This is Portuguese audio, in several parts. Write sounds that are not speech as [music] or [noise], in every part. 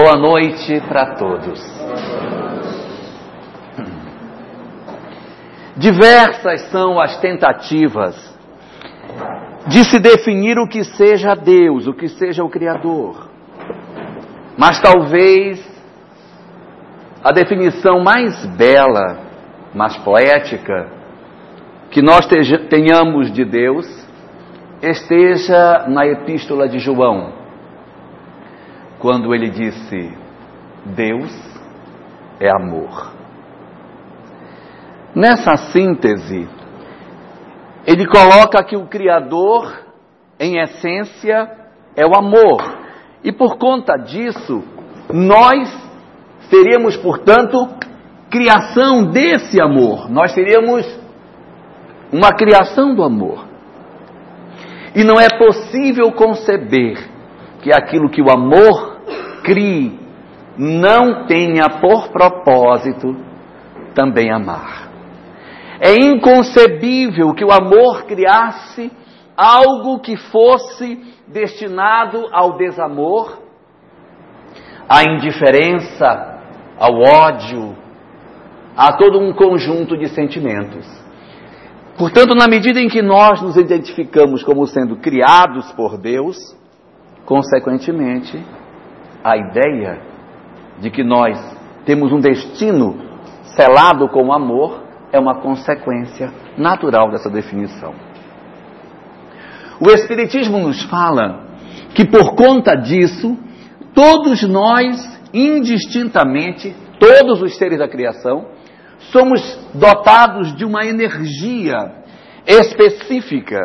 Boa noite para todos. [laughs] Diversas são as tentativas de se definir o que seja Deus, o que seja o Criador. Mas talvez a definição mais bela, mais poética, que nós tenhamos de Deus esteja na Epístola de João, quando ele disse: Deus é amor. Nessa síntese, ele coloca que o Criador, em essência, é o amor. E por conta disso, nós seríamos, portanto, criação desse amor. Nós seríamos uma criação do amor. E não é possível conceber que aquilo que o amor crie não tenha por propósito também amar. É inconcebível que o amor criasse algo que fosse destinado ao desamor, à indiferença, ao ódio, a todo um conjunto de sentimentos. Portanto, na medida em que nós nos identificamos como sendo criados por Deus, consequentemente, a ideia de que nós temos um destino selado com amor é uma consequência natural dessa definição. O Espiritismo nos fala que por conta disso, todos nós, indistintamente, todos os seres da criação, somos dotados de uma energia específica,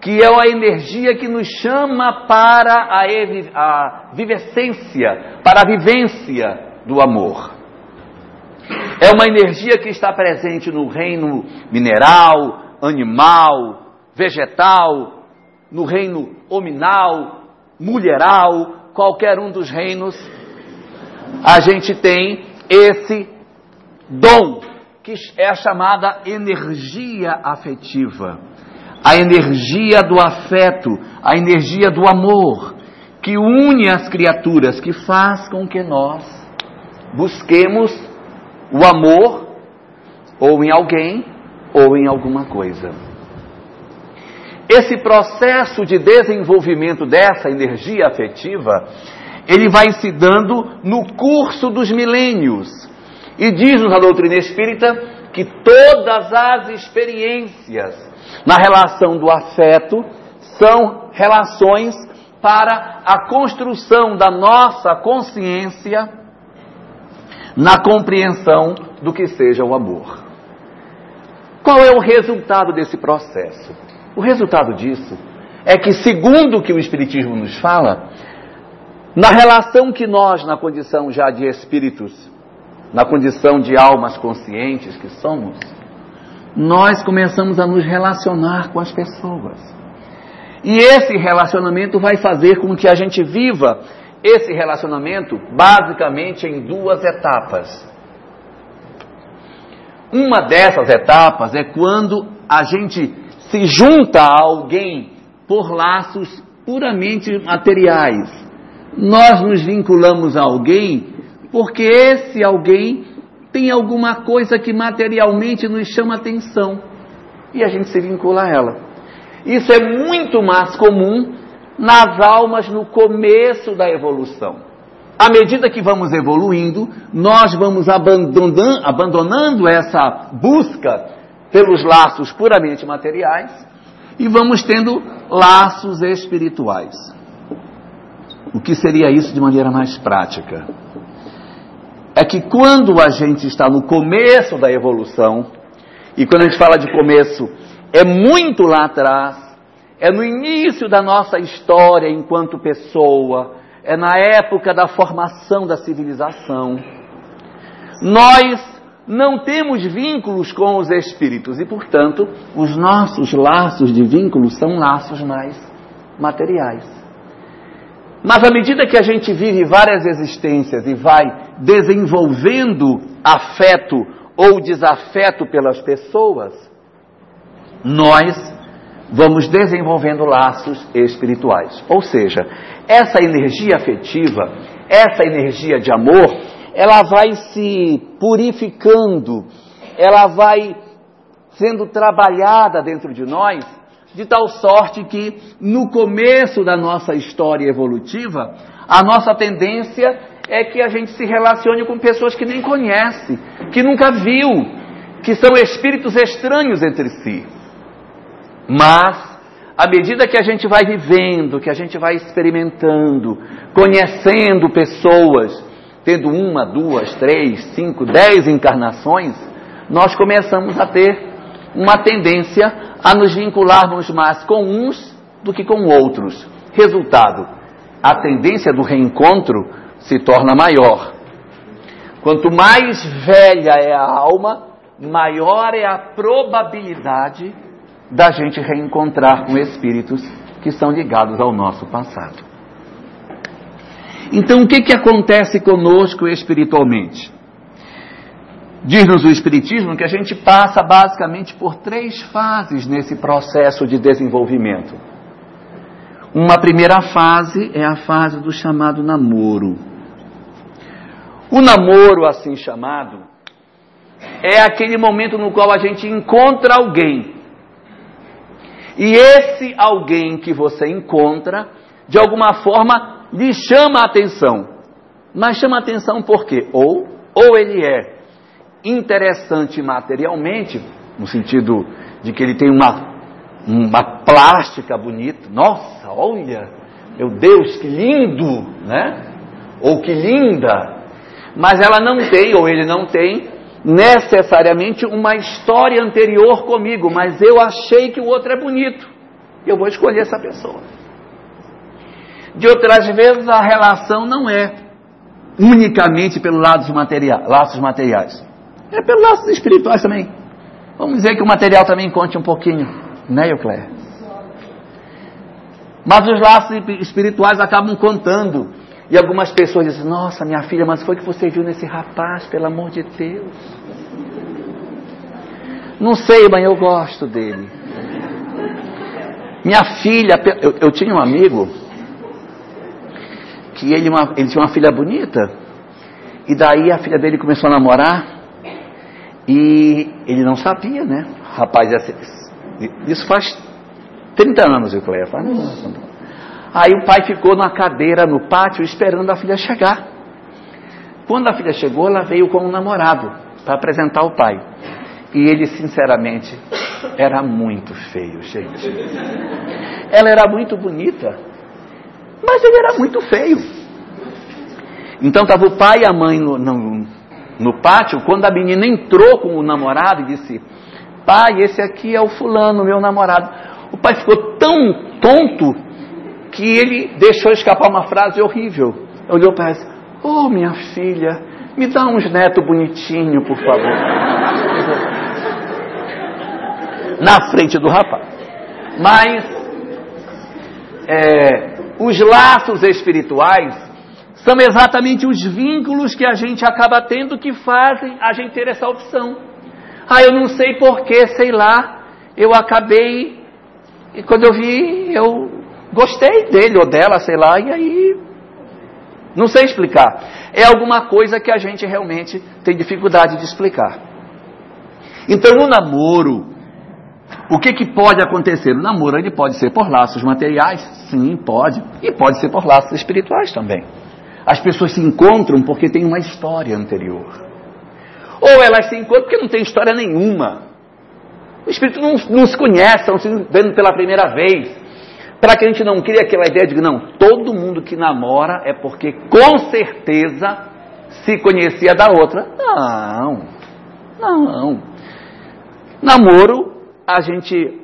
que é a energia que nos chama para a, a vivescência, para a vivência do amor. É uma energia que está presente no reino mineral, animal, vegetal, no reino hominal, mulheral, qualquer um dos reinos, a gente tem esse dom que é a chamada energia afetiva, a energia do afeto, a energia do amor, que une as criaturas, que faz com que nós busquemos o amor ou em alguém ou em alguma coisa. Esse processo de desenvolvimento dessa energia afetiva, ele vai se dando no curso dos milênios. E diz-nos a doutrina espírita que todas as experiências na relação do afeto são relações para a construção da nossa consciência na compreensão do que seja o amor. Qual é o resultado desse processo? O resultado disso é que, segundo o que o Espiritismo nos fala, na relação que nós, na condição já de espíritos, na condição de almas conscientes que somos, nós começamos a nos relacionar com as pessoas. E esse relacionamento vai fazer com que a gente viva esse relacionamento basicamente em duas etapas. Uma dessas etapas é quando a gente se junta a alguém por laços puramente materiais. Nós nos vinculamos a alguém porque esse alguém tem alguma coisa que materialmente nos chama atenção e a gente se vincula a ela. Isso é muito mais comum nas almas no começo da evolução. À medida que vamos evoluindo, nós vamos abandonando, abandonando essa busca pelos laços puramente materiais e vamos tendo laços espirituais. O que seria isso de maneira mais prática? É que quando a gente está no começo da evolução, e quando a gente fala de começo, é muito lá atrás, é no início da nossa história enquanto pessoa, é na época da formação da civilização. Nós não temos vínculos com os espíritos e, portanto, os nossos laços de vínculos são laços mais materiais. Mas à medida que a gente vive várias existências e vai desenvolvendo afeto ou desafeto pelas pessoas, nós vamos desenvolvendo laços espirituais. Ou seja, essa energia afetiva, essa energia de amor, ela vai se purificando, ela vai sendo trabalhada dentro de nós, de tal sorte que no começo da nossa história evolutiva, a nossa tendência é que a gente se relacione com pessoas que nem conhece, que nunca viu, que são espíritos estranhos entre si. Mas à medida que a gente vai vivendo, que a gente vai experimentando, conhecendo pessoas, tendo uma, duas, três, cinco, dez encarnações, nós começamos a ter uma tendência a nos vincularmos mais com uns do que com outros. Resultado: a tendência do reencontro se torna maior. Quanto mais velha é a alma, maior é a probabilidade da gente reencontrar com espíritos que são ligados ao nosso passado. Então, o que, que acontece conosco espiritualmente? Diz-nos o Espiritismo que a gente passa basicamente por três fases nesse processo de desenvolvimento. Uma primeira fase é a fase do chamado namoro. O namoro, assim chamado, é aquele momento no qual a gente encontra alguém e esse alguém que você encontra, de alguma forma, lhe chama a atenção. Mas chama a atenção por quê? Ou, ou ele é interessante materialmente, no sentido de que ele tem uma, uma plástica bonita. Nossa, olha, meu Deus, que lindo, né? Ou que linda. Mas ela não tem, ou ele não tem, necessariamente uma história anterior comigo, mas eu achei que o outro é bonito. Eu vou escolher essa pessoa. De outras vezes, a relação não é unicamente pelos laços materiais. É pelos laços espirituais também. Vamos dizer que o material também conte um pouquinho, né, Eucléia? Mas os laços espirituais acabam contando. E algumas pessoas dizem: Nossa, minha filha, mas foi que você viu nesse rapaz, pelo amor de Deus. Não sei, mãe, eu gosto dele. Minha filha, eu, eu tinha um amigo que ele, uma, ele tinha uma filha bonita, e daí a filha dele começou a namorar, e ele não sabia, né? Rapaz, isso faz 30 anos, eu falei, faz Aí o pai ficou na cadeira no pátio esperando a filha chegar. Quando a filha chegou, ela veio com um namorado para apresentar o pai. E ele, sinceramente, era muito feio, gente. Ela era muito bonita, mas ele era muito feio. Então estava o pai e a mãe no, no, no pátio, quando a menina entrou com o namorado e disse: Pai, esse aqui é o fulano, meu namorado. O pai ficou tão tonto que ele deixou escapar uma frase horrível. Olhou para ela e disse: Oh, minha filha, me dá uns netos bonitinho, por favor. [laughs] Na frente do rapaz. Mas é, os laços espirituais são exatamente os vínculos que a gente acaba tendo que fazem a gente ter essa opção. Ah, eu não sei porquê, sei lá, eu acabei, e quando eu vi, eu gostei dele ou dela, sei lá, e aí não sei explicar. É alguma coisa que a gente realmente tem dificuldade de explicar. Então, o namoro, o que, que pode acontecer? O namoro ele pode ser por laços materiais, sim, pode, e pode ser por laços espirituais também. As pessoas se encontram porque tem uma história anterior. Ou elas se encontram porque não tem história nenhuma. O espírito não, não se conhece, estão se vendo pela primeira vez. Para que a gente não crie aquela ideia de que não, todo mundo que namora é porque com certeza se conhecia da outra. Não, não. Namoro, a gente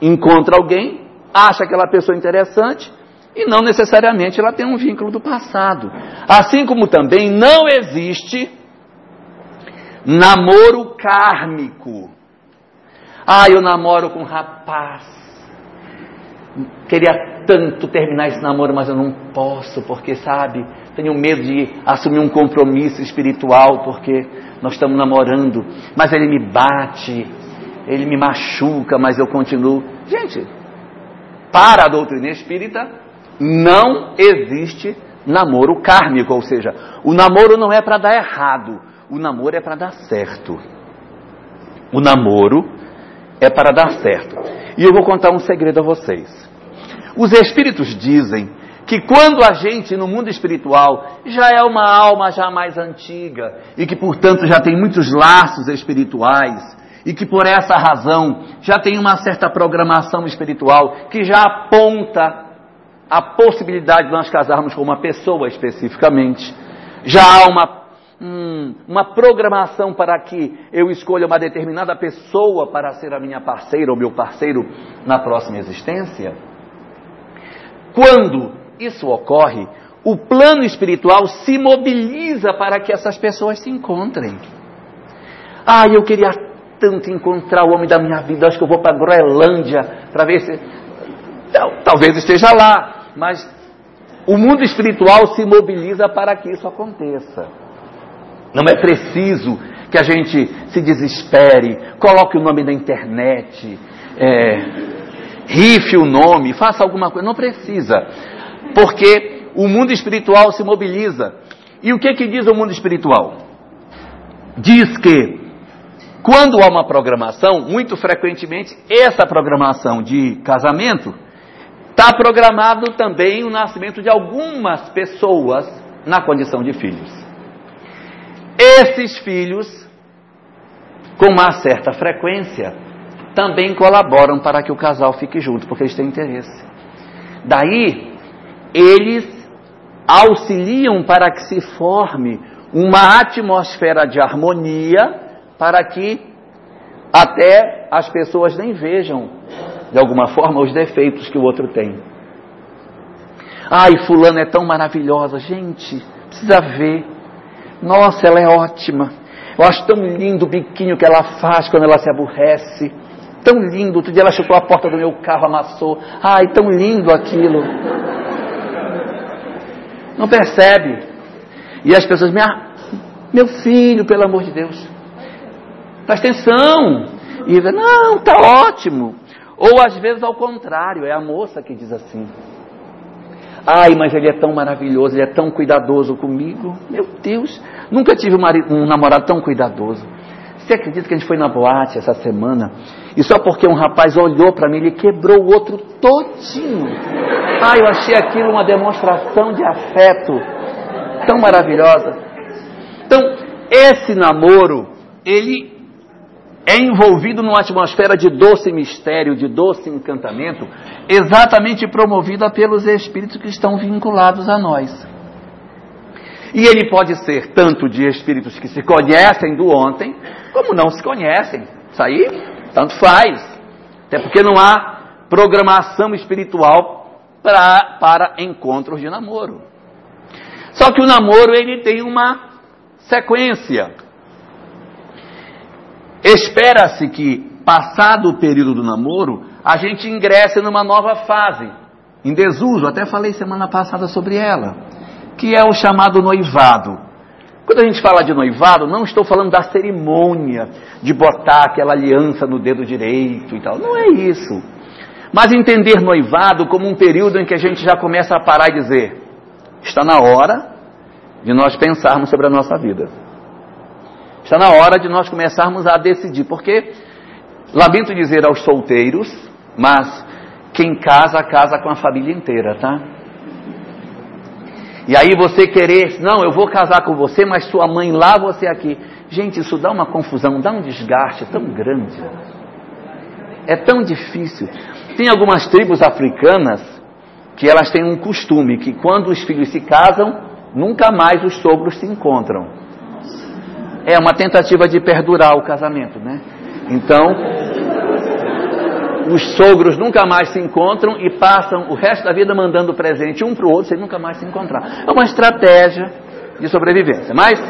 encontra alguém, acha aquela pessoa interessante e não necessariamente ela tem um vínculo do passado. Assim como também não existe namoro kármico. Ah, eu namoro com um rapaz Queria tanto terminar esse namoro, mas eu não posso, porque, sabe, tenho medo de assumir um compromisso espiritual, porque nós estamos namorando, mas ele me bate, ele me machuca, mas eu continuo. Gente, para a doutrina espírita, não existe namoro kármico, ou seja, o namoro não é para dar errado, o namoro é para dar certo. O namoro é para dar certo. E eu vou contar um segredo a vocês. Os espíritos dizem que quando a gente no mundo espiritual já é uma alma já mais antiga e que portanto já tem muitos laços espirituais e que por essa razão já tem uma certa programação espiritual que já aponta a possibilidade de nós casarmos com uma pessoa especificamente, já há uma hum, uma programação para que eu escolha uma determinada pessoa para ser a minha parceira ou meu parceiro na próxima existência? Quando isso ocorre, o plano espiritual se mobiliza para que essas pessoas se encontrem. Ah, eu queria tanto encontrar o homem da minha vida, acho que eu vou para a Groenlândia para ver se. Talvez esteja lá, mas o mundo espiritual se mobiliza para que isso aconteça. Não é preciso que a gente se desespere, coloque o nome na internet, é, rife o nome, faça alguma coisa. Não precisa, porque o mundo espiritual se mobiliza. E o que, que diz o mundo espiritual? Diz que quando há uma programação, muito frequentemente essa programação de casamento está programado também o nascimento de algumas pessoas na condição de filhos. Esses filhos, com uma certa frequência, também colaboram para que o casal fique junto, porque eles têm interesse. Daí, eles auxiliam para que se forme uma atmosfera de harmonia para que até as pessoas nem vejam, de alguma forma, os defeitos que o outro tem. Ai, fulano é tão maravilhosa, gente, precisa ver. Nossa, ela é ótima. Eu acho tão lindo o biquinho que ela faz quando ela se aborrece. Tão lindo. Outro dia ela chutou a porta do meu carro, amassou. Ai, tão lindo aquilo. Não percebe. E as pessoas, minha, meu filho, pelo amor de Deus. Presta atenção. E não, tá ótimo. Ou às vezes ao contrário, é a moça que diz assim. Ai, mas ele é tão maravilhoso, ele é tão cuidadoso comigo. Meu Deus, nunca tive um, marido, um namorado tão cuidadoso. Você acredita que a gente foi na boate essa semana e só porque um rapaz olhou para mim, ele quebrou o outro todinho. Ai, eu achei aquilo uma demonstração de afeto tão maravilhosa. Então, esse namoro, ele é envolvido numa atmosfera de doce mistério, de doce encantamento, exatamente promovida pelos espíritos que estão vinculados a nós. E ele pode ser tanto de espíritos que se conhecem do ontem, como não se conhecem. Isso aí, tanto faz. Até porque não há programação espiritual pra, para encontros de namoro. Só que o namoro ele tem uma sequência. Espera-se que, passado o período do namoro, a gente ingresse numa nova fase, em desuso, até falei semana passada sobre ela, que é o chamado noivado. Quando a gente fala de noivado, não estou falando da cerimônia de botar aquela aliança no dedo direito e tal, não é isso. Mas entender noivado como um período em que a gente já começa a parar e dizer: está na hora de nós pensarmos sobre a nossa vida. Está na hora de nós começarmos a decidir, porque, lamento dizer aos solteiros, mas quem casa, casa com a família inteira, tá? E aí você querer, não, eu vou casar com você, mas sua mãe lá, você aqui. Gente, isso dá uma confusão, dá um desgaste tão grande. É tão difícil. Tem algumas tribos africanas que elas têm um costume que quando os filhos se casam, nunca mais os sogros se encontram. É uma tentativa de perdurar o casamento, né? Então, os sogros nunca mais se encontram e passam o resto da vida mandando presente um para o outro sem nunca mais se encontrar. É uma estratégia de sobrevivência. Mas,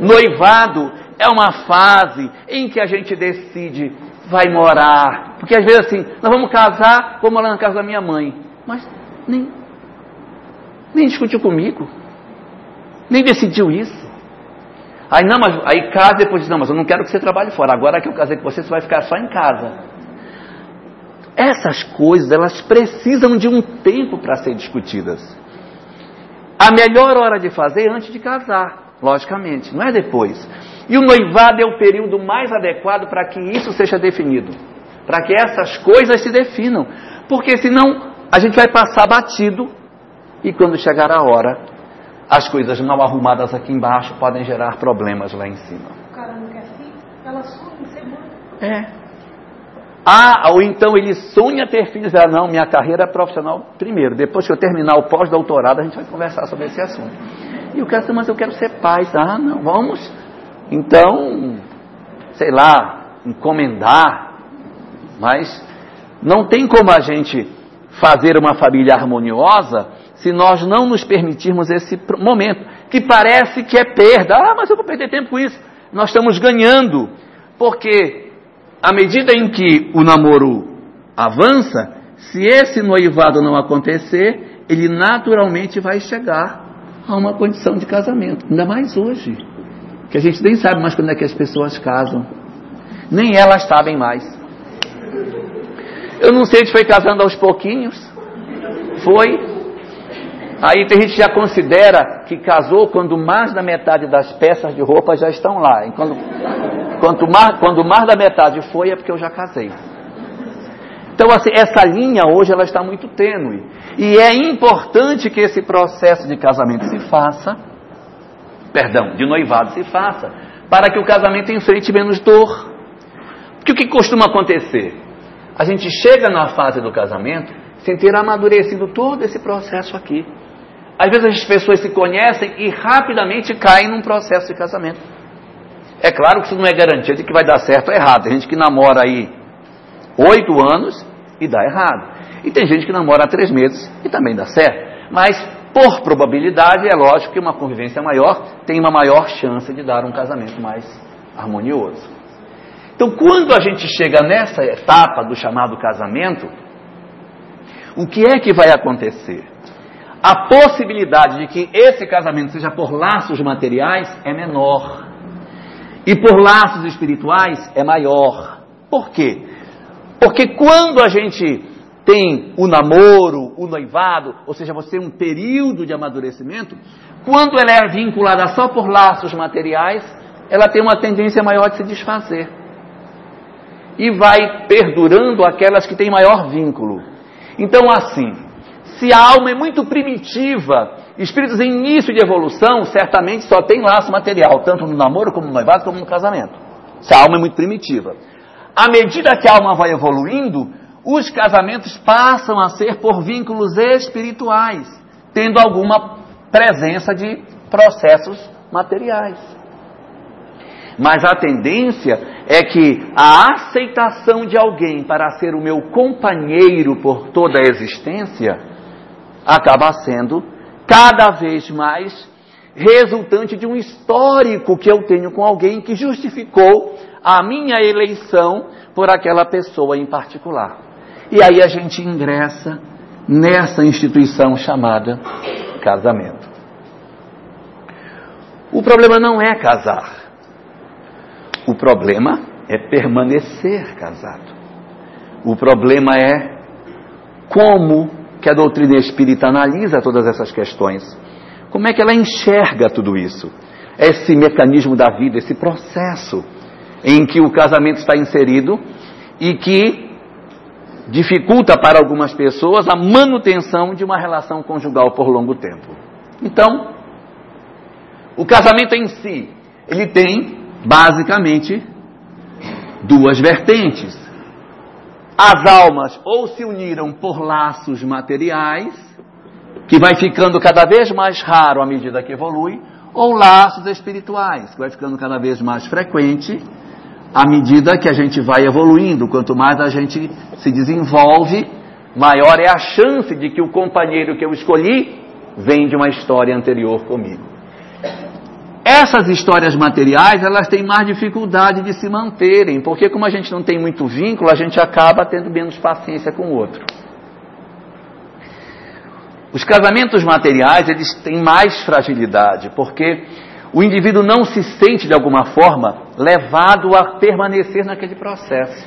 noivado é uma fase em que a gente decide, vai morar. Porque às vezes assim, nós vamos casar, vou morar na casa da minha mãe. Mas nem, nem discutiu comigo. Nem decidiu isso. Aí, não, mas, aí casa depois diz, não, mas eu não quero que você trabalhe fora. Agora que eu casei com você, você vai ficar só em casa. Essas coisas, elas precisam de um tempo para ser discutidas. A melhor hora de fazer é antes de casar, logicamente, não é depois. E o noivado é o período mais adequado para que isso seja definido, para que essas coisas se definam, porque senão a gente vai passar batido e quando chegar a hora, as coisas mal arrumadas aqui embaixo podem gerar problemas lá em cima. O cara não quer filho, ela sonha ser mãe. É. Ah, ou então ele sonha ter filhos. Ah, não, minha carreira profissional primeiro. Depois que eu terminar o pós-doutorado, a gente vai conversar sobre esse assunto. E o cara mas eu quero ser pai. Ah, não, vamos. Então, sei lá, encomendar. Mas não tem como a gente fazer uma família harmoniosa se nós não nos permitirmos esse momento, que parece que é perda. Ah, mas eu vou perder tempo com isso. Nós estamos ganhando, porque à medida em que o namoro avança, se esse noivado não acontecer, ele naturalmente vai chegar a uma condição de casamento. Ainda mais hoje, que a gente nem sabe mais quando é que as pessoas casam. Nem elas sabem mais. Eu não sei se foi casando aos pouquinhos. Foi. Aí tem gente que já considera que casou quando mais da metade das peças de roupa já estão lá. E quando Quanto mais, quando mais da metade foi, é porque eu já casei. Então, assim, essa linha hoje ela está muito tênue. E é importante que esse processo de casamento se faça, perdão, de noivado se faça, para que o casamento enfrente menos dor. Porque o que costuma acontecer? A gente chega na fase do casamento sem ter amadurecido todo esse processo aqui. Às vezes as pessoas se conhecem e rapidamente caem num processo de casamento. É claro que isso não é garantia de que vai dar certo ou errado. Tem gente que namora aí oito anos e dá errado. E tem gente que namora há três meses e também dá certo. Mas, por probabilidade, é lógico que uma convivência maior tem uma maior chance de dar um casamento mais harmonioso. Então, quando a gente chega nessa etapa do chamado casamento, o que é que vai acontecer? A possibilidade de que esse casamento seja por laços materiais é menor. E por laços espirituais é maior. Por quê? Porque quando a gente tem o namoro, o noivado, ou seja, você tem um período de amadurecimento, quando ela é vinculada só por laços materiais, ela tem uma tendência maior de se desfazer. E vai perdurando aquelas que têm maior vínculo. Então, assim, se a alma é muito primitiva Espíritos em início de evolução certamente só tem laço material, tanto no namoro como no noivado como no casamento. Se a alma é muito primitiva. À medida que a alma vai evoluindo, os casamentos passam a ser por vínculos espirituais, tendo alguma presença de processos materiais. Mas a tendência é que a aceitação de alguém para ser o meu companheiro por toda a existência acaba sendo cada vez mais resultante de um histórico que eu tenho com alguém que justificou a minha eleição por aquela pessoa em particular. E aí a gente ingressa nessa instituição chamada casamento. O problema não é casar. O problema é permanecer casado. O problema é como que a doutrina espírita analisa todas essas questões. Como é que ela enxerga tudo isso? Esse mecanismo da vida, esse processo em que o casamento está inserido e que dificulta para algumas pessoas a manutenção de uma relação conjugal por longo tempo. Então, o casamento em si, ele tem basicamente duas vertentes. As almas ou se uniram por laços materiais, que vai ficando cada vez mais raro à medida que evolui, ou laços espirituais, que vai ficando cada vez mais frequente à medida que a gente vai evoluindo. Quanto mais a gente se desenvolve, maior é a chance de que o companheiro que eu escolhi vem de uma história anterior comigo. Essas histórias materiais, elas têm mais dificuldade de se manterem, porque como a gente não tem muito vínculo, a gente acaba tendo menos paciência com o outro. Os casamentos materiais, eles têm mais fragilidade, porque o indivíduo não se sente de alguma forma levado a permanecer naquele processo.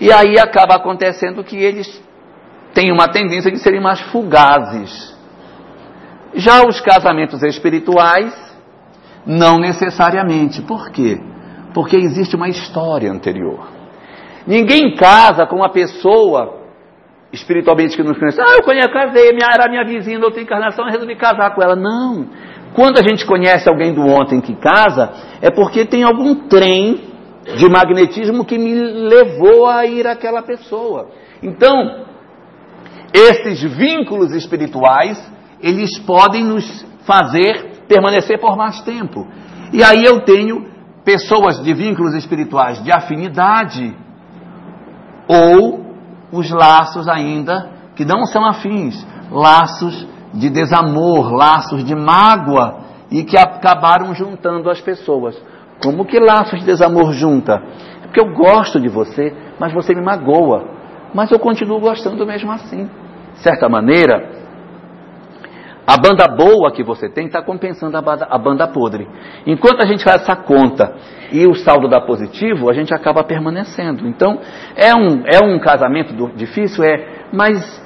E aí acaba acontecendo que eles têm uma tendência de serem mais fugazes Já os casamentos espirituais, não necessariamente. Por quê? Porque existe uma história anterior. Ninguém casa com uma pessoa espiritualmente que nos conhece. Ah, eu conheço, casei, era minha vizinha na outra encarnação, eu resolvi casar com ela. Não. Quando a gente conhece alguém do ontem que casa, é porque tem algum trem de magnetismo que me levou a ir àquela pessoa. Então, esses vínculos espirituais, eles podem nos fazer permanecer por mais tempo. E aí eu tenho pessoas de vínculos espirituais de afinidade ou os laços ainda que não são afins, laços de desamor, laços de mágoa e que acabaram juntando as pessoas. Como que laços de desamor junta? É porque eu gosto de você, mas você me magoa. Mas eu continuo gostando mesmo assim. De certa maneira, a banda boa que você tem está compensando a banda, a banda podre. Enquanto a gente faz essa conta e o saldo dá positivo, a gente acaba permanecendo. Então, é um, é um casamento difícil? É, mas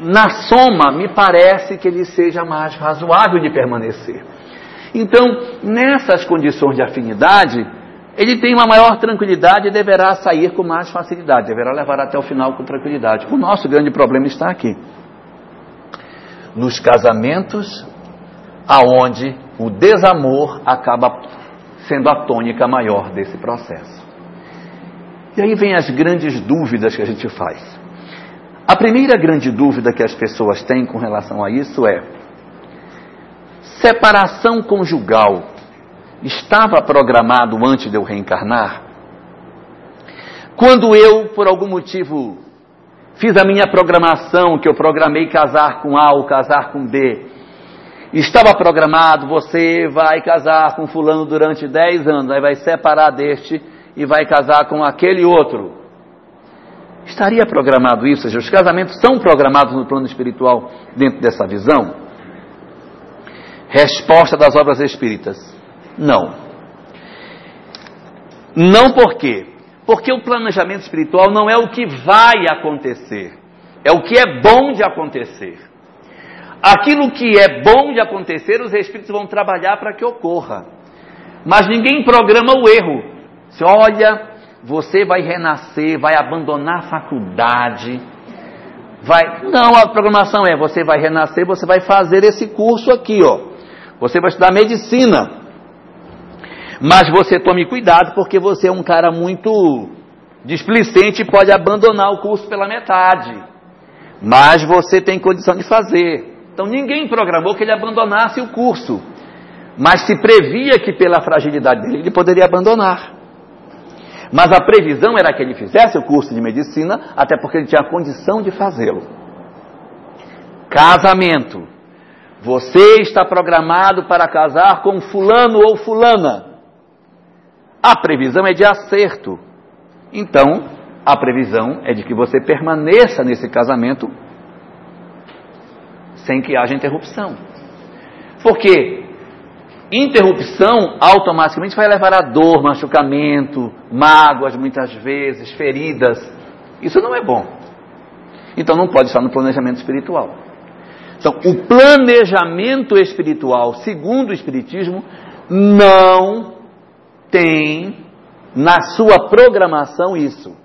na soma, me parece que ele seja mais razoável de permanecer. Então, nessas condições de afinidade, ele tem uma maior tranquilidade e deverá sair com mais facilidade, deverá levar até o final com tranquilidade. O nosso grande problema está aqui. Nos casamentos, aonde o desamor acaba sendo a tônica maior desse processo. E aí vem as grandes dúvidas que a gente faz. A primeira grande dúvida que as pessoas têm com relação a isso é: separação conjugal estava programado antes de eu reencarnar? Quando eu, por algum motivo, fiz a minha programação, que eu programei casar com A ou casar com B, estava programado, você vai casar com fulano durante 10 anos, aí vai separar deste e vai casar com aquele outro. Estaria programado isso? Ou seja, os casamentos são programados no plano espiritual dentro dessa visão? Resposta das obras espíritas: não. Não por quê? Porque o planejamento espiritual não é o que vai acontecer, é o que é bom de acontecer. Aquilo que é bom de acontecer, os espíritos vão trabalhar para que ocorra. Mas ninguém programa o erro. Se olha, você vai renascer, vai abandonar a faculdade, vai. Não, a programação é: você vai renascer, você vai fazer esse curso aqui, ó. Você vai estudar medicina. Mas você tome cuidado porque você é um cara muito displicente e pode abandonar o curso pela metade. Mas você tem condição de fazer. Então ninguém programou que ele abandonasse o curso. Mas se previa que pela fragilidade dele ele poderia abandonar. Mas a previsão era que ele fizesse o curso de medicina, até porque ele tinha condição de fazê-lo. Casamento. Você está programado para casar com fulano ou fulana. A previsão é de acerto. Então, a previsão é de que você permaneça nesse casamento sem que haja interrupção. Porque Interrupção automaticamente vai levar a dor, machucamento, mágoas muitas vezes, feridas. Isso não é bom. Então não pode estar no planejamento espiritual. Então, o planejamento espiritual, segundo o Espiritismo, não tem na sua programação isso.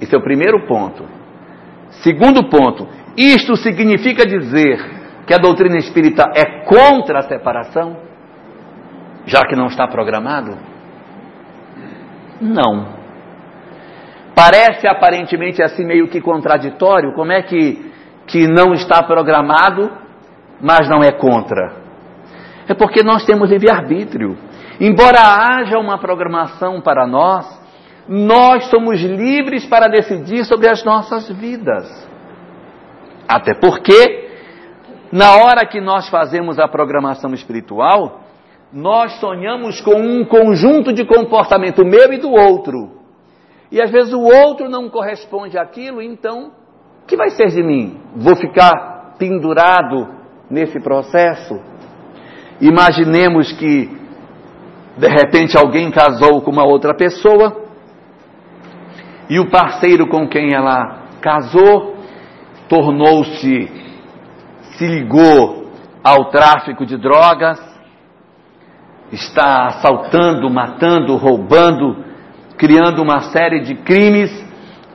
Esse é o primeiro ponto. Segundo ponto, isto significa dizer que a doutrina espírita é contra a separação? já que não está programado? Não. Parece aparentemente assim meio que contraditório, como é que, que não está programado, mas não é contra? É porque nós temos livre-arbítrio. Embora haja uma programação para nós, nós somos livres para decidir sobre as nossas vidas. Até porque, na hora que nós fazemos a programação espiritual, nós sonhamos com um conjunto de comportamento meu e do outro. E às vezes o outro não corresponde àquilo, então, o que vai ser de mim? Vou ficar pendurado nesse processo? Imaginemos que, de repente, alguém casou com uma outra pessoa e o parceiro com quem ela casou tornou-se, se ligou ao tráfico de drogas, está assaltando, matando, roubando, criando uma série de crimes,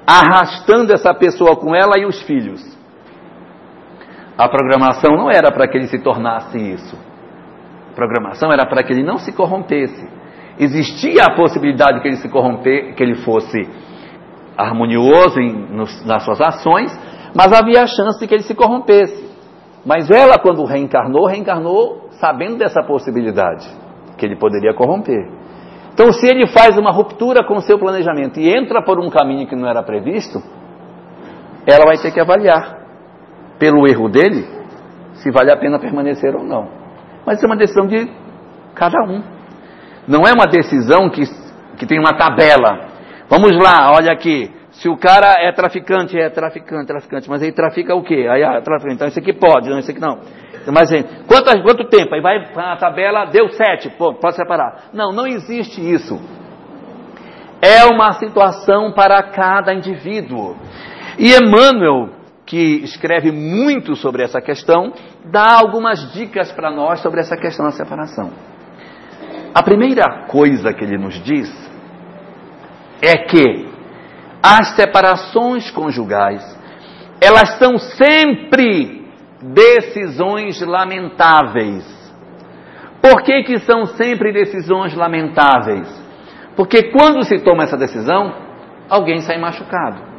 arrastando essa pessoa com ela e os filhos. A programação não era para que ele se tornasse isso. Programação era para que ele não se corrompesse. Existia a possibilidade que ele se corromper, que ele fosse harmonioso em, nas suas ações, mas havia a chance de que ele se corrompesse. Mas ela, quando reencarnou, reencarnou sabendo dessa possibilidade, que ele poderia corromper. Então, se ele faz uma ruptura com o seu planejamento e entra por um caminho que não era previsto, ela vai ter que avaliar, pelo erro dele, se vale a pena permanecer ou não. Mas isso é uma decisão de cada um. Não é uma decisão que, que tem uma tabela. Vamos lá, olha aqui. Se o cara é traficante, é traficante, traficante, mas ele trafica o quê? Aí, ah, traficante. Então esse aqui pode, não, esse aqui não. Mas quanto, quanto tempo? Aí vai a tabela, deu sete, pô, pode separar. Não, não existe isso. É uma situação para cada indivíduo. E Emmanuel, que escreve muito sobre essa questão, dá algumas dicas para nós sobre essa questão da separação. A primeira coisa que ele nos diz é que as separações conjugais, elas são sempre decisões lamentáveis. Por que, que são sempre decisões lamentáveis? Porque quando se toma essa decisão, alguém sai machucado.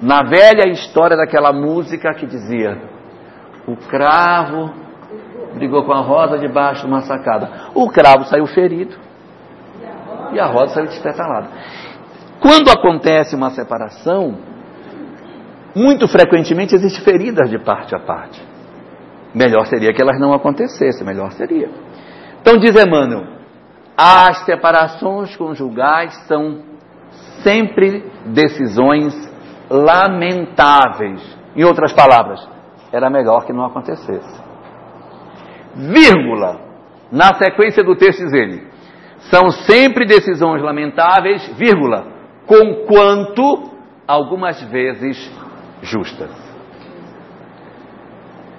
Na velha história daquela música que dizia: o cravo brigou com a rosa debaixo de uma sacada. O cravo saiu ferido e a rosa saiu despetalada. Quando acontece uma separação, muito frequentemente existem feridas de parte a parte. Melhor seria que elas não acontecessem, melhor seria. Então diz Emmanuel, as separações conjugais são sempre decisões lamentáveis. Em outras palavras, era melhor que não acontecesse. Vírgula. Na sequência do texto diz ele, são sempre decisões lamentáveis, vírgula, conquanto algumas vezes justas.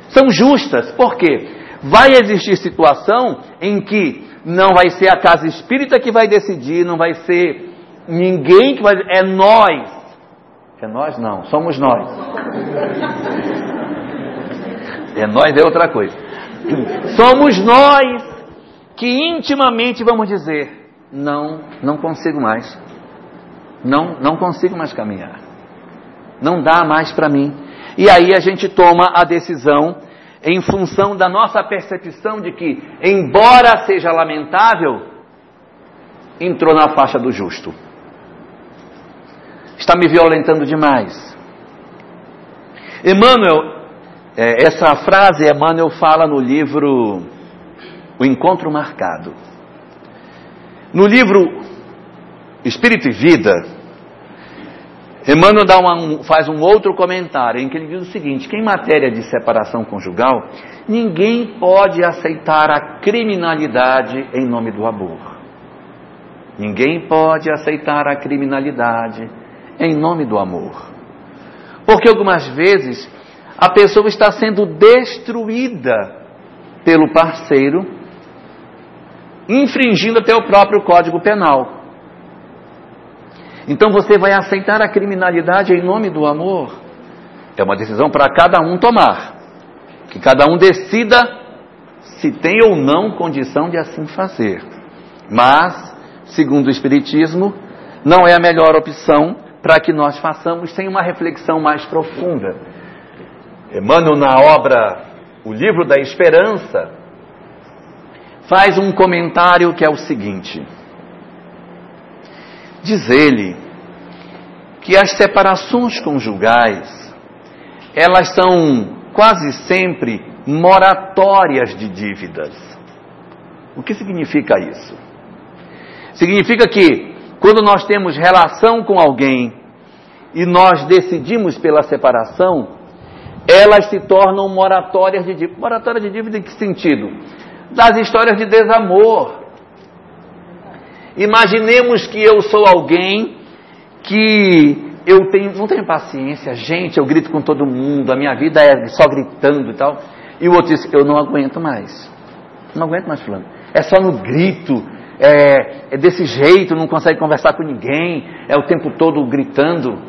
São justas, por quê? Vai existir situação em que não vai ser a casa espírita que vai decidir, não vai ser ninguém que vai. É nós. É nós não, somos nós. É nós é outra coisa. Somos nós que intimamente vamos dizer: não, não consigo mais. Não, não consigo mais caminhar. Não dá mais para mim. E aí a gente toma a decisão em função da nossa percepção de que, embora seja lamentável, entrou na faixa do justo. Está me violentando demais. Emmanuel, é, essa frase Emmanuel fala no livro O Encontro Marcado. No livro Espírito e Vida, Emmanuel uma, faz um outro comentário em que ele diz o seguinte: que em matéria de separação conjugal, ninguém pode aceitar a criminalidade em nome do amor. Ninguém pode aceitar a criminalidade em nome do amor. Porque algumas vezes a pessoa está sendo destruída pelo parceiro, infringindo até o próprio Código Penal. Então você vai aceitar a criminalidade em nome do amor? É uma decisão para cada um tomar. Que cada um decida se tem ou não condição de assim fazer. Mas, segundo o Espiritismo, não é a melhor opção para que nós façamos sem uma reflexão mais profunda. Emmanuel, na obra O Livro da Esperança, faz um comentário que é o seguinte. Diz ele que as separações conjugais, elas são quase sempre moratórias de dívidas. O que significa isso? Significa que quando nós temos relação com alguém e nós decidimos pela separação, elas se tornam moratórias de dívida. Moratória de dívida em que sentido? Das histórias de desamor, Imaginemos que eu sou alguém que eu tenho, não tenho paciência, gente, eu grito com todo mundo, a minha vida é só gritando e tal. E o outro disse: Eu não aguento mais. Não aguento mais, Fulano. É só no grito, é, é desse jeito, não consegue conversar com ninguém, é o tempo todo gritando.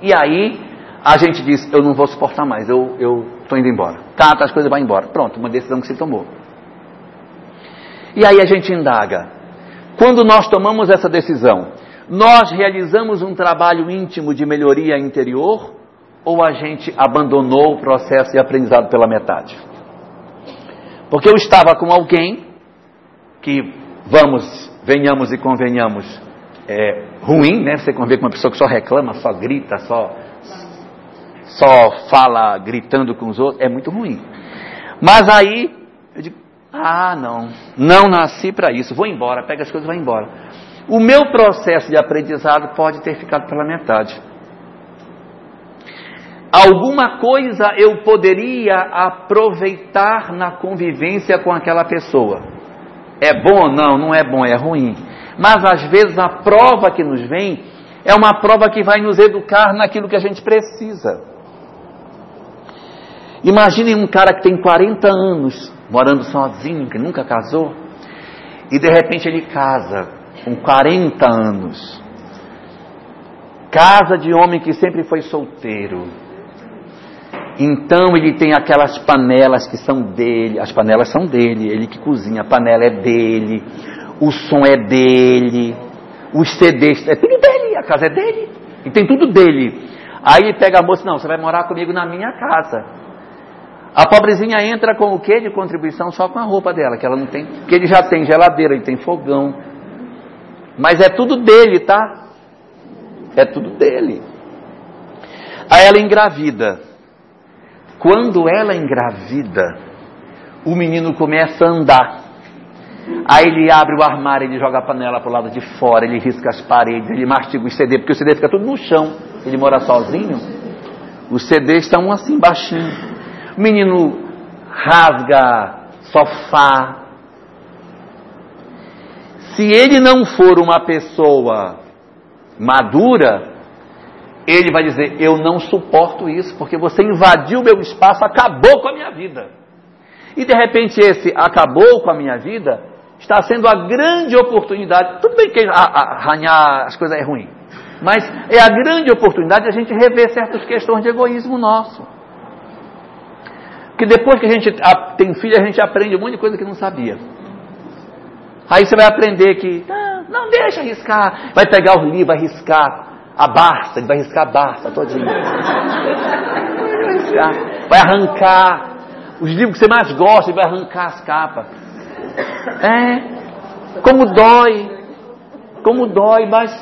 E aí a gente diz: Eu não vou suportar mais, eu estou indo embora. Cata as coisas e vai embora. Pronto, uma decisão que se tomou. E aí a gente indaga: quando nós tomamos essa decisão, nós realizamos um trabalho íntimo de melhoria interior ou a gente abandonou o processo de aprendizado pela metade? Porque eu estava com alguém que, vamos, venhamos e convenhamos, é ruim, né? Você convive com uma pessoa que só reclama, só grita, só, só fala gritando com os outros, é muito ruim. Mas aí, eu digo, ah, não, não nasci para isso, vou embora, pega as coisas e vai embora. O meu processo de aprendizado pode ter ficado pela metade. Alguma coisa eu poderia aproveitar na convivência com aquela pessoa. É bom? Não, não é bom, é ruim. Mas às vezes a prova que nos vem é uma prova que vai nos educar naquilo que a gente precisa. Imaginem um cara que tem 40 anos morando sozinho, que nunca casou, e de repente ele casa com 40 anos. Casa de homem que sempre foi solteiro. Então ele tem aquelas panelas que são dele, as panelas são dele, ele que cozinha, a panela é dele, o som é dele, os CDs, é tudo dele, a casa é dele, e tem tudo dele. Aí pega a moça, não, você vai morar comigo na minha casa. A pobrezinha entra com o que de contribuição? Só com a roupa dela, que ela não tem. Porque ele já tem geladeira, ele tem fogão. Mas é tudo dele, tá? É tudo dele. Aí ela engravida. Quando ela engravida, o menino começa a andar. Aí ele abre o armário, ele joga a panela para o lado de fora, ele risca as paredes, ele mastiga o CD, porque o CD fica tudo no chão. Ele mora sozinho. Os CDs estão assim baixinho. O menino rasga sofá. Se ele não for uma pessoa madura, ele vai dizer: Eu não suporto isso, porque você invadiu meu espaço, acabou com a minha vida. E de repente, esse acabou com a minha vida está sendo a grande oportunidade. Tudo bem que arranhar as coisas é ruim, mas é a grande oportunidade de a gente rever certas questões de egoísmo nosso. Porque depois que a gente tem filho, a gente aprende um monte de coisa que não sabia. Aí você vai aprender que, ah, não deixa arriscar. Vai pegar o livro, vai riscar a Barça, ele vai riscar a Barça todinho. Vai arrancar os livros que você mais gosta, ele vai arrancar as capas. É, como dói, como dói, mas,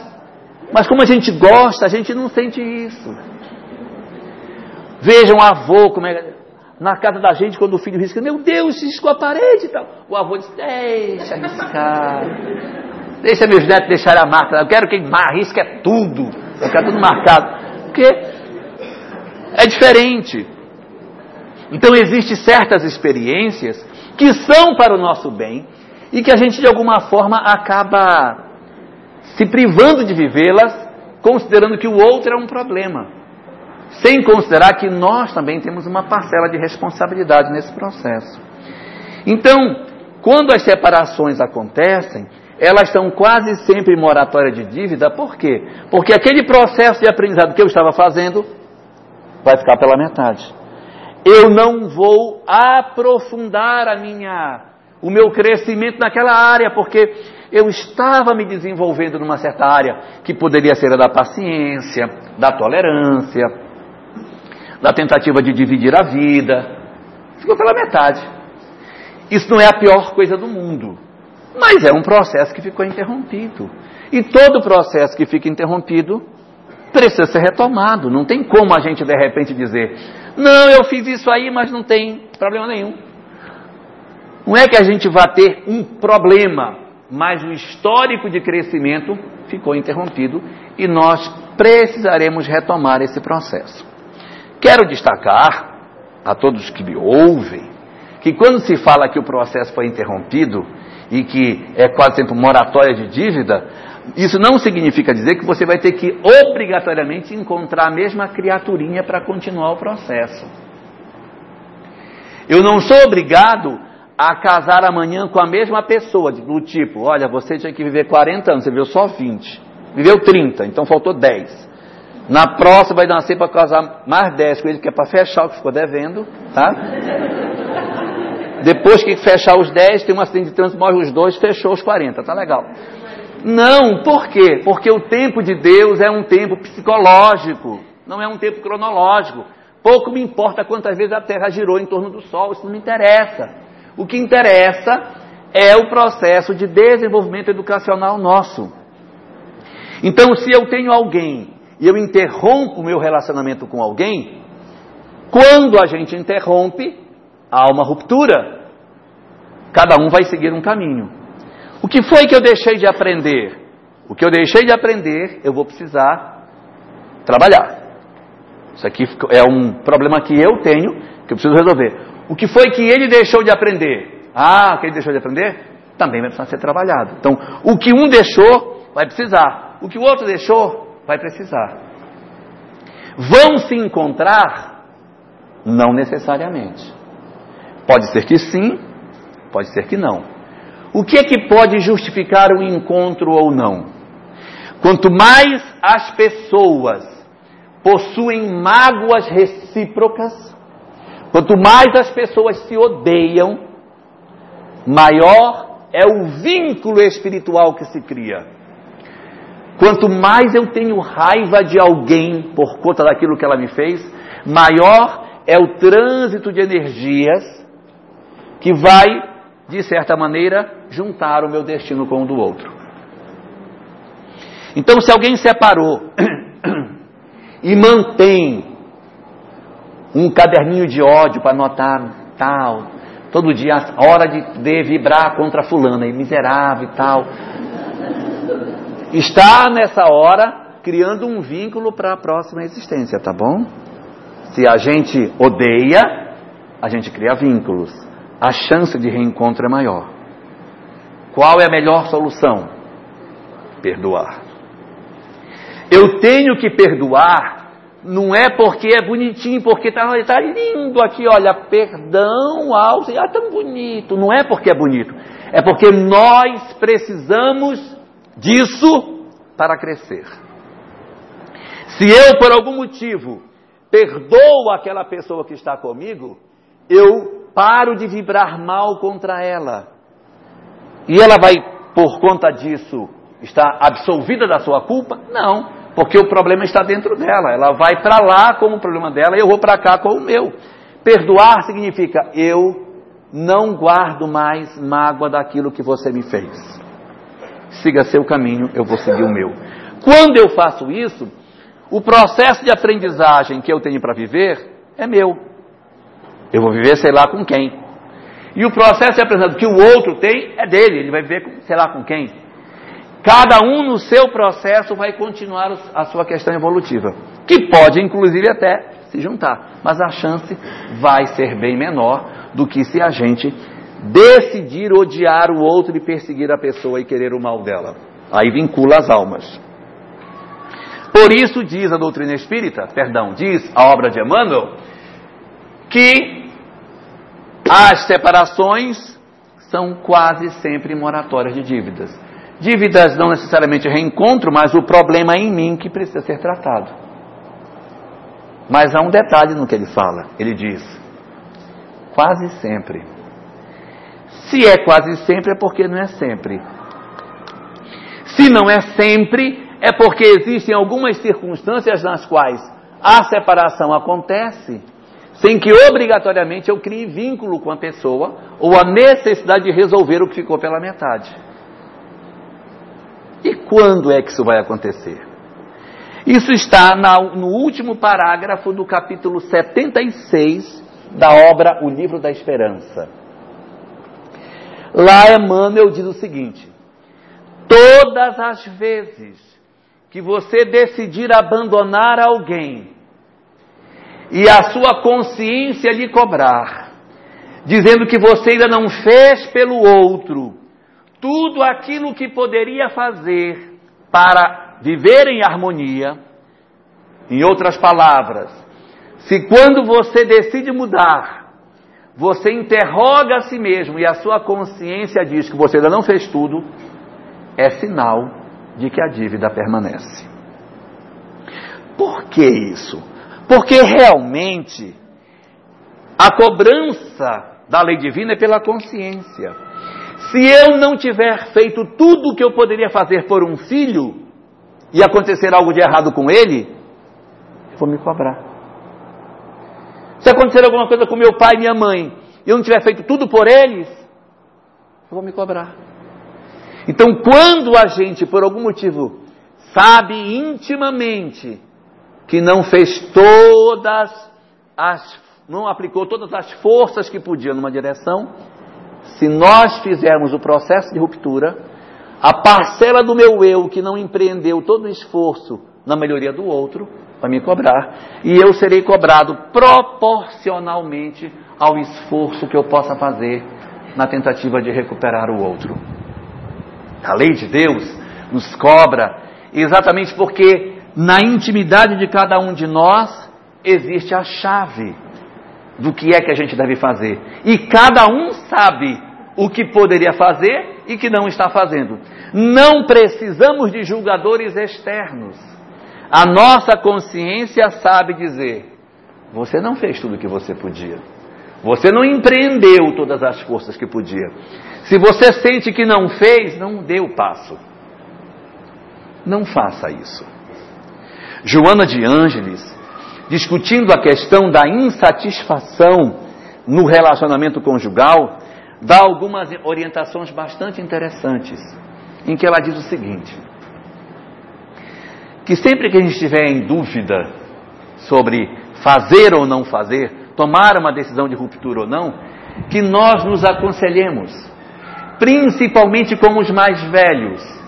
mas como a gente gosta, a gente não sente isso. Vejam um avô, como é, na casa da gente, quando o filho risca, meu Deus, riscou a parede e tal. O avô diz, deixa riscar. Deixa meus netos deixarem a marca. Eu quero queimar, risca é tudo. Eu quero tudo marcado. Porque é diferente. Então existem certas experiências que são para o nosso bem e que a gente de alguma forma acaba se privando de vivê-las, considerando que o outro é um problema sem considerar que nós também temos uma parcela de responsabilidade nesse processo. Então, quando as separações acontecem, elas são quase sempre moratória de dívida, por quê? Porque aquele processo de aprendizado que eu estava fazendo vai ficar pela metade. Eu não vou aprofundar a minha, o meu crescimento naquela área, porque eu estava me desenvolvendo numa certa área que poderia ser a da paciência, da tolerância, da tentativa de dividir a vida. Ficou pela metade. Isso não é a pior coisa do mundo, mas é um processo que ficou interrompido. E todo processo que fica interrompido precisa ser retomado. Não tem como a gente de repente dizer: não, eu fiz isso aí, mas não tem problema nenhum. Não é que a gente vá ter um problema, mas o histórico de crescimento ficou interrompido e nós precisaremos retomar esse processo. Quero destacar a todos que me ouvem que quando se fala que o processo foi interrompido e que é quase sempre moratória de dívida, isso não significa dizer que você vai ter que obrigatoriamente encontrar a mesma criaturinha para continuar o processo. Eu não sou obrigado a casar amanhã com a mesma pessoa, do tipo, olha, você tinha que viver 40 anos, você viveu só 20. Viveu 30, então faltou 10. Na próxima vai nascer para casar mais 10 com ele, que é para fechar o que ficou devendo, tá? Depois que fechar os 10, tem um acidente de trânsito, morre os dois, fechou os 40, tá legal. Não, por quê? Porque o tempo de Deus é um tempo psicológico, não é um tempo cronológico. Pouco me importa quantas vezes a Terra girou em torno do Sol, isso não me interessa. O que interessa é o processo de desenvolvimento educacional nosso. Então, se eu tenho alguém e eu interrompo o meu relacionamento com alguém, quando a gente interrompe, há uma ruptura. Cada um vai seguir um caminho. O que foi que eu deixei de aprender? O que eu deixei de aprender, eu vou precisar trabalhar. Isso aqui é um problema que eu tenho, que eu preciso resolver. O que foi que ele deixou de aprender? Ah, o que ele deixou de aprender? Também vai precisar ser trabalhado. Então, o que um deixou, vai precisar. O que o outro deixou, vai precisar. Vão se encontrar? Não necessariamente. Pode ser que sim, pode ser que não. O que é que pode justificar o encontro ou não? Quanto mais as pessoas possuem mágoas recíprocas, quanto mais as pessoas se odeiam, maior é o vínculo espiritual que se cria. Quanto mais eu tenho raiva de alguém por conta daquilo que ela me fez, maior é o trânsito de energias que vai, de certa maneira, juntar o meu destino com o do outro. Então, se alguém separou [clears throat] e mantém um caderninho de ódio para anotar tal, todo dia, a hora de, de vibrar contra fulana, e miserável e tal, está nessa hora criando um vínculo para a próxima existência, tá bom? Se a gente odeia, a gente cria vínculos. A chance de reencontro é maior. Qual é a melhor solução? Perdoar. Eu tenho que perdoar, não é porque é bonitinho, porque está tá lindo aqui, olha, perdão ao Senhor, ah, tão bonito. Não é porque é bonito, é porque nós precisamos disso para crescer. Se eu, por algum motivo, perdoo aquela pessoa que está comigo, eu paro de vibrar mal contra ela. E ela vai, por conta disso, estar absolvida da sua culpa? Não, porque o problema está dentro dela. Ela vai para lá com o problema dela e eu vou para cá com o meu. Perdoar significa eu não guardo mais mágoa daquilo que você me fez. Siga seu caminho, eu vou seguir o meu. Quando eu faço isso, o processo de aprendizagem que eu tenho para viver é meu. Eu vou viver sei lá com quem. E o processo de aprendizagem que o outro tem é dele, ele vai viver sei lá com quem. Cada um no seu processo vai continuar a sua questão evolutiva, que pode inclusive até se juntar, mas a chance vai ser bem menor do que se a gente decidir odiar o outro e perseguir a pessoa e querer o mal dela. Aí vincula as almas. Por isso diz a doutrina espírita, perdão, diz a obra de Emmanuel, que as separações são quase sempre moratórias de dívidas. Dívidas não necessariamente reencontro, mas o problema é em mim que precisa ser tratado. Mas há um detalhe no que ele fala. Ele diz: quase sempre. Se é quase sempre, é porque não é sempre. Se não é sempre, é porque existem algumas circunstâncias nas quais a separação acontece sem que obrigatoriamente eu crie vínculo com a pessoa ou a necessidade de resolver o que ficou pela metade. E quando é que isso vai acontecer? Isso está no último parágrafo do capítulo 76 da obra O Livro da Esperança. Lá Emmanuel diz o seguinte: Todas as vezes que você decidir abandonar alguém e a sua consciência lhe cobrar, dizendo que você ainda não fez pelo outro tudo aquilo que poderia fazer para viver em harmonia, em outras palavras, se quando você decide mudar, você interroga a si mesmo e a sua consciência diz que você ainda não fez tudo, é sinal de que a dívida permanece. Por que isso? Porque realmente a cobrança da lei divina é pela consciência. Se eu não tiver feito tudo o que eu poderia fazer por um filho e acontecer algo de errado com ele, eu vou me cobrar. Se acontecer alguma coisa com meu pai e minha mãe e eu não tiver feito tudo por eles, eu vou me cobrar. Então, quando a gente, por algum motivo, sabe intimamente que não fez todas as, não aplicou todas as forças que podia numa direção, se nós fizermos o processo de ruptura, a parcela do meu eu que não empreendeu todo o esforço na melhoria do outro, vai me cobrar. E eu serei cobrado proporcionalmente ao esforço que eu possa fazer na tentativa de recuperar o outro. A lei de Deus nos cobra exatamente porque na intimidade de cada um de nós existe a chave do que é que a gente deve fazer. E cada um sabe o que poderia fazer e que não está fazendo. Não precisamos de julgadores externos. A nossa consciência sabe dizer: você não fez tudo o que você podia. Você não empreendeu todas as forças que podia. Se você sente que não fez, não dê o passo. Não faça isso. Joana de Ângeles, discutindo a questão da insatisfação no relacionamento conjugal, dá algumas orientações bastante interessantes, em que ela diz o seguinte: que sempre que a gente estiver em dúvida sobre fazer ou não fazer, tomar uma decisão de ruptura ou não, que nós nos aconselhemos, principalmente com os mais velhos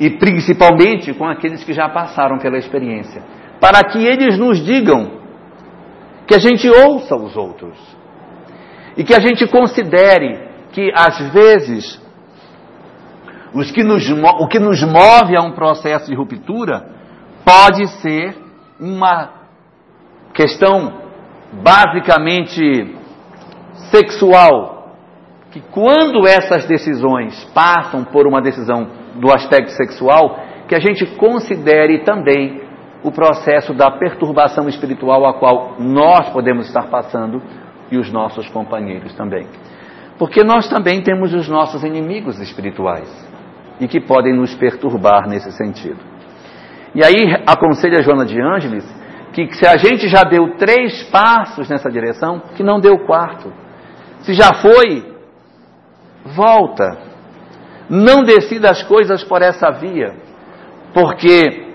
e principalmente com aqueles que já passaram pela experiência, para que eles nos digam, que a gente ouça os outros. E que a gente considere que às vezes os que nos, o que nos move a um processo de ruptura pode ser uma questão basicamente sexual, que quando essas decisões passam por uma decisão do aspecto sexual, que a gente considere também o processo da perturbação espiritual a qual nós podemos estar passando e os nossos companheiros também. Porque nós também temos os nossos inimigos espirituais e que podem nos perturbar nesse sentido. E aí aconselha Joana de Ângeles que se a gente já deu três passos nessa direção, que não deu quarto. Se já foi, volta. Não decida as coisas por essa via, porque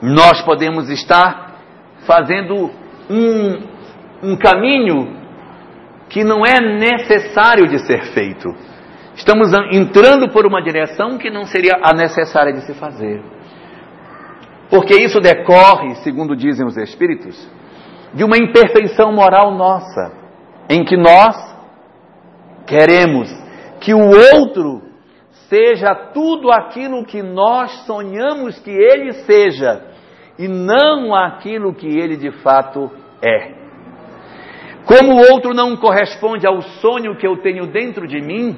nós podemos estar fazendo um, um caminho que não é necessário de ser feito. Estamos entrando por uma direção que não seria a necessária de se fazer. Porque isso decorre, segundo dizem os Espíritos, de uma imperfeição moral nossa, em que nós queremos que o outro seja tudo aquilo que nós sonhamos que ele seja e não aquilo que ele de fato é. Como o outro não corresponde ao sonho que eu tenho dentro de mim,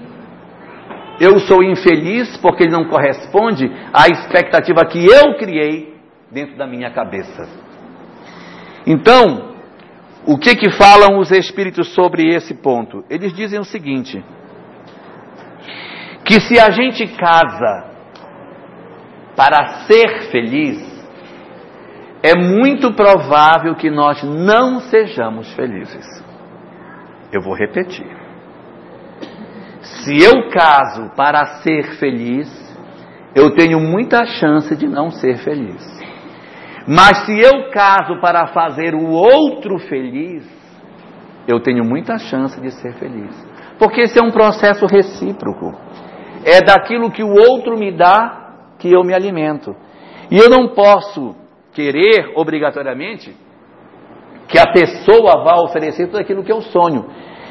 eu sou infeliz porque ele não corresponde à expectativa que eu criei dentro da minha cabeça. Então, o que que falam os espíritos sobre esse ponto? Eles dizem o seguinte: que se a gente casa para ser feliz, é muito provável que nós não sejamos felizes. Eu vou repetir. Se eu caso para ser feliz, eu tenho muita chance de não ser feliz. Mas se eu caso para fazer o outro feliz, eu tenho muita chance de ser feliz. Porque esse é um processo recíproco. É daquilo que o outro me dá que eu me alimento. E eu não posso querer, obrigatoriamente, que a pessoa vá oferecer tudo aquilo que eu sonho.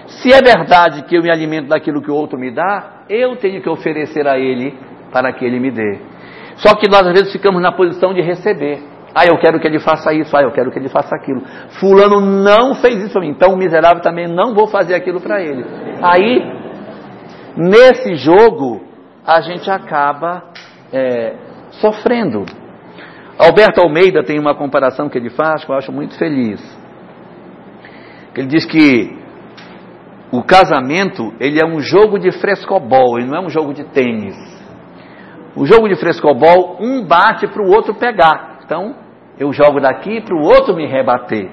Se é verdade que eu me alimento daquilo que o outro me dá, eu tenho que oferecer a ele para que ele me dê. Só que nós às vezes ficamos na posição de receber. Ah, eu quero que ele faça isso, ah, eu quero que ele faça aquilo. Fulano não fez isso para mim, então o miserável também não vou fazer aquilo para ele. Aí, nesse jogo, a gente acaba é, sofrendo. Alberto Almeida tem uma comparação que ele faz que eu acho muito feliz. Ele diz que o casamento ele é um jogo de frescobol, ele não é um jogo de tênis. O jogo de frescobol, um bate para o outro pegar. Então, eu jogo daqui para o outro me rebater.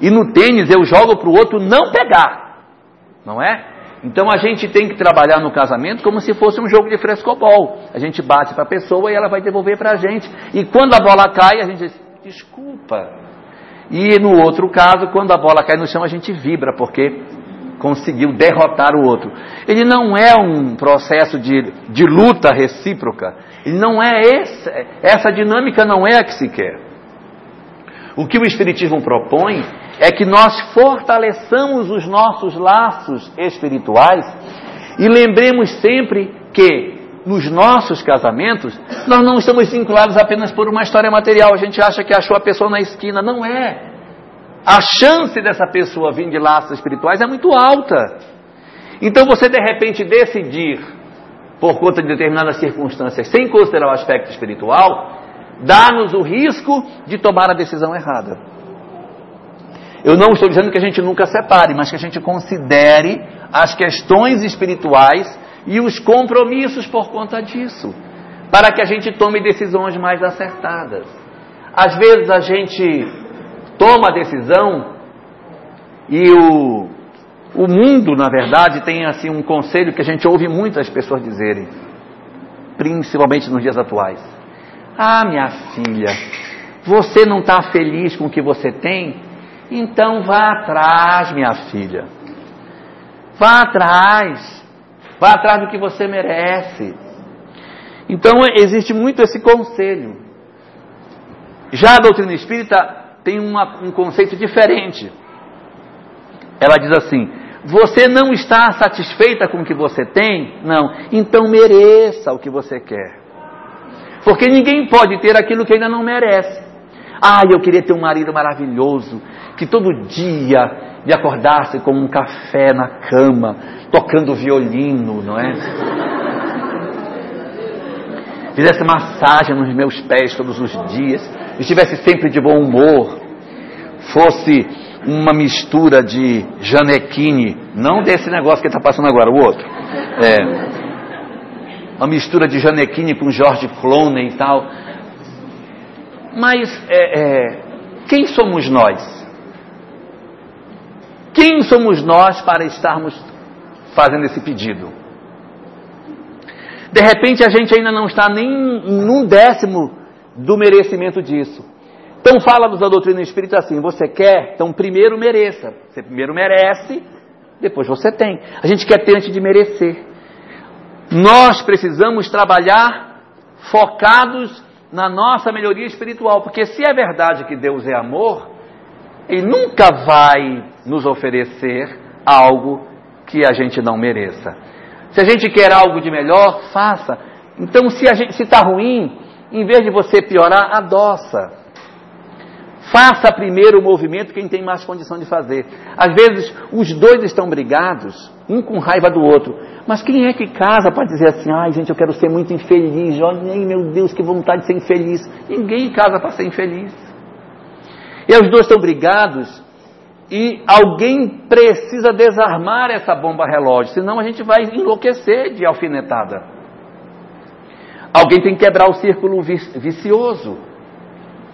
E no tênis eu jogo para o outro não pegar. Não é? Então a gente tem que trabalhar no casamento como se fosse um jogo de frescobol. A gente bate para a pessoa e ela vai devolver para a gente. E quando a bola cai, a gente diz, desculpa. E no outro caso, quando a bola cai no chão, a gente vibra, porque conseguiu derrotar o outro. Ele não é um processo de, de luta recíproca. Ele não é esse, essa dinâmica não é a que se quer. O que o Espiritismo propõe é que nós fortaleçamos os nossos laços espirituais e lembremos sempre que nos nossos casamentos nós não estamos vinculados apenas por uma história material. A gente acha que achou a pessoa na esquina. Não é a chance dessa pessoa vir de laços espirituais é muito alta. Então você de repente decidir, por conta de determinadas circunstâncias, sem considerar o aspecto espiritual, dá-nos o risco de tomar a decisão errada. Eu não estou dizendo que a gente nunca separe, mas que a gente considere as questões espirituais e os compromissos por conta disso, para que a gente tome decisões mais acertadas. Às vezes a gente toma a decisão e o, o mundo, na verdade, tem assim um conselho que a gente ouve muitas pessoas dizerem, principalmente nos dias atuais. Ah, minha filha, você não está feliz com o que você tem? Então vá atrás, minha filha. Vá atrás. Vá atrás do que você merece. Então existe muito esse conselho. Já a doutrina espírita tem uma, um conceito diferente. Ela diz assim: você não está satisfeita com o que você tem? Não. Então mereça o que você quer. Porque ninguém pode ter aquilo que ainda não merece. Ah, eu queria ter um marido maravilhoso, que todo dia me acordasse com um café na cama, tocando violino, não é? Fizesse massagem nos meus pés todos os dias, estivesse sempre de bom humor, fosse uma mistura de Janequine, não desse negócio que está passando agora, o outro. É, uma mistura de Janequine com George Clooney e tal. Mas é, é, quem somos nós? Quem somos nós para estarmos fazendo esse pedido? De repente a gente ainda não está nem em um décimo do merecimento disso. Então fala-nos a doutrina espírita assim: você quer? Então primeiro mereça. Você primeiro merece, depois você tem. A gente quer ter antes de merecer. Nós precisamos trabalhar focados na nossa melhoria espiritual, porque se é verdade que Deus é amor, Ele nunca vai nos oferecer algo que a gente não mereça. Se a gente quer algo de melhor, faça. Então, se está ruim, em vez de você piorar, adoça. Faça primeiro o movimento quem tem mais condição de fazer. Às vezes, os dois estão brigados, um com raiva do outro. Mas quem é que casa para dizer assim, ai gente, eu quero ser muito infeliz, olha, meu Deus, que vontade de ser infeliz. Ninguém casa para ser infeliz. E os dois estão brigados e alguém precisa desarmar essa bomba relógio, senão a gente vai enlouquecer de alfinetada. Alguém tem que quebrar o círculo vicioso,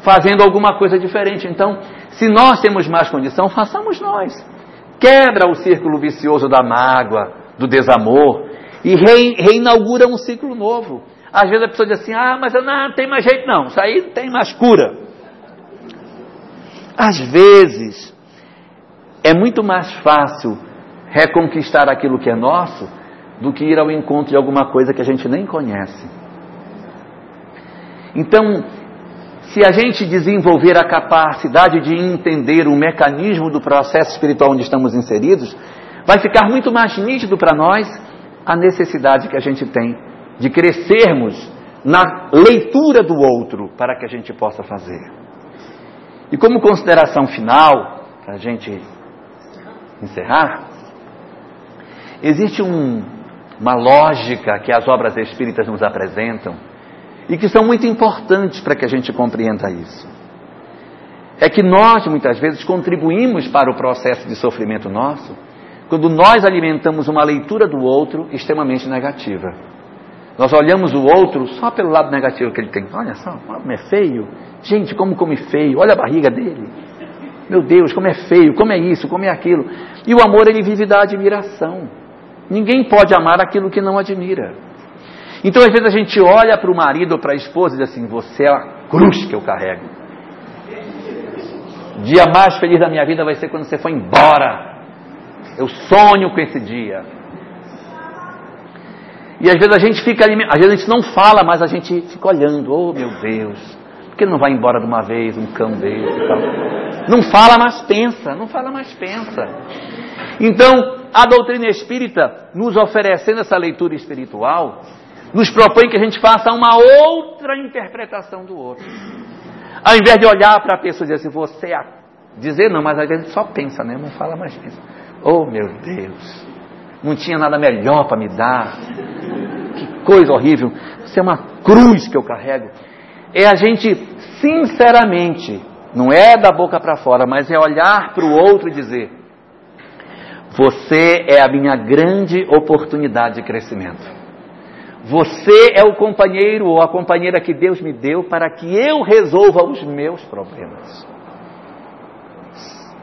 fazendo alguma coisa diferente. Então, se nós temos mais condição, façamos nós. Quebra o círculo vicioso da mágoa, do desamor e reinaugura um ciclo novo. Às vezes a pessoa diz assim: ah, mas não tem mais jeito não, isso aí tem mais cura. Às vezes é muito mais fácil reconquistar aquilo que é nosso do que ir ao encontro de alguma coisa que a gente nem conhece. Então, se a gente desenvolver a capacidade de entender o mecanismo do processo espiritual onde estamos inseridos, vai ficar muito mais nítido para nós a necessidade que a gente tem de crescermos na leitura do outro para que a gente possa fazer. E como consideração final, para a gente encerrar, existe um, uma lógica que as obras espíritas nos apresentam e que são muito importantes para que a gente compreenda isso. É que nós, muitas vezes, contribuímos para o processo de sofrimento nosso quando nós alimentamos uma leitura do outro extremamente negativa. Nós olhamos o outro só pelo lado negativo que ele tem. Olha só, como é feio. Gente, como come feio. Olha a barriga dele. Meu Deus, como é feio, como é isso, como é aquilo. E o amor, ele vive da admiração. Ninguém pode amar aquilo que não admira. Então, às vezes, a gente olha para o marido ou para a esposa e diz assim: Você é a cruz que eu carrego. O dia mais feliz da minha vida vai ser quando você for embora. Eu sonho com esse dia. E às vezes a gente fica ali, às vezes a gente não fala, mas a gente fica olhando, oh meu Deus, por que não vai embora de uma vez, um cão desse e tal? Não fala, mas pensa, não fala, mas pensa. Então, a doutrina espírita, nos oferecendo essa leitura espiritual, nos propõe que a gente faça uma outra interpretação do outro. Ao invés de olhar para a pessoa e dizer assim, você é. Dizer não, mas a gente só pensa, né? Não fala, mas pensa. Oh meu Deus, não tinha nada melhor para me dar. Que coisa horrível. Isso é uma cruz que eu carrego. É a gente, sinceramente, não é da boca para fora, mas é olhar para o outro e dizer: Você é a minha grande oportunidade de crescimento. Você é o companheiro ou a companheira que Deus me deu para que eu resolva os meus problemas.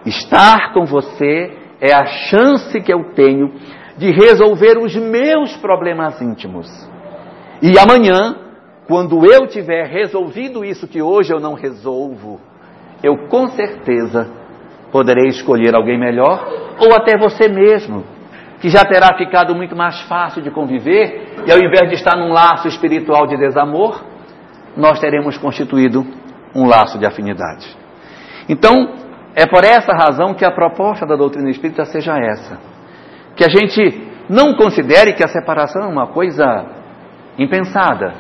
Estar com você é a chance que eu tenho de resolver os meus problemas íntimos. E amanhã, quando eu tiver resolvido isso que hoje eu não resolvo, eu com certeza poderei escolher alguém melhor ou até você mesmo, que já terá ficado muito mais fácil de conviver e ao invés de estar num laço espiritual de desamor, nós teremos constituído um laço de afinidade. Então, é por essa razão que a proposta da doutrina espírita seja essa que a gente não considere que a separação é uma coisa impensada,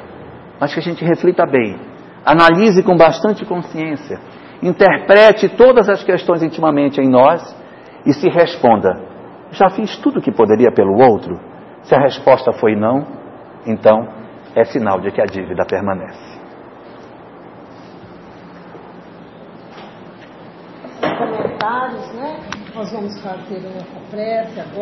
mas que a gente reflita bem, analise com bastante consciência, interprete todas as questões intimamente em nós e se responda: já fiz tudo o que poderia pelo outro? Se a resposta foi não, então é sinal de que a dívida permanece. Comentários, né? Nós vamos fazer a nossa prece agora.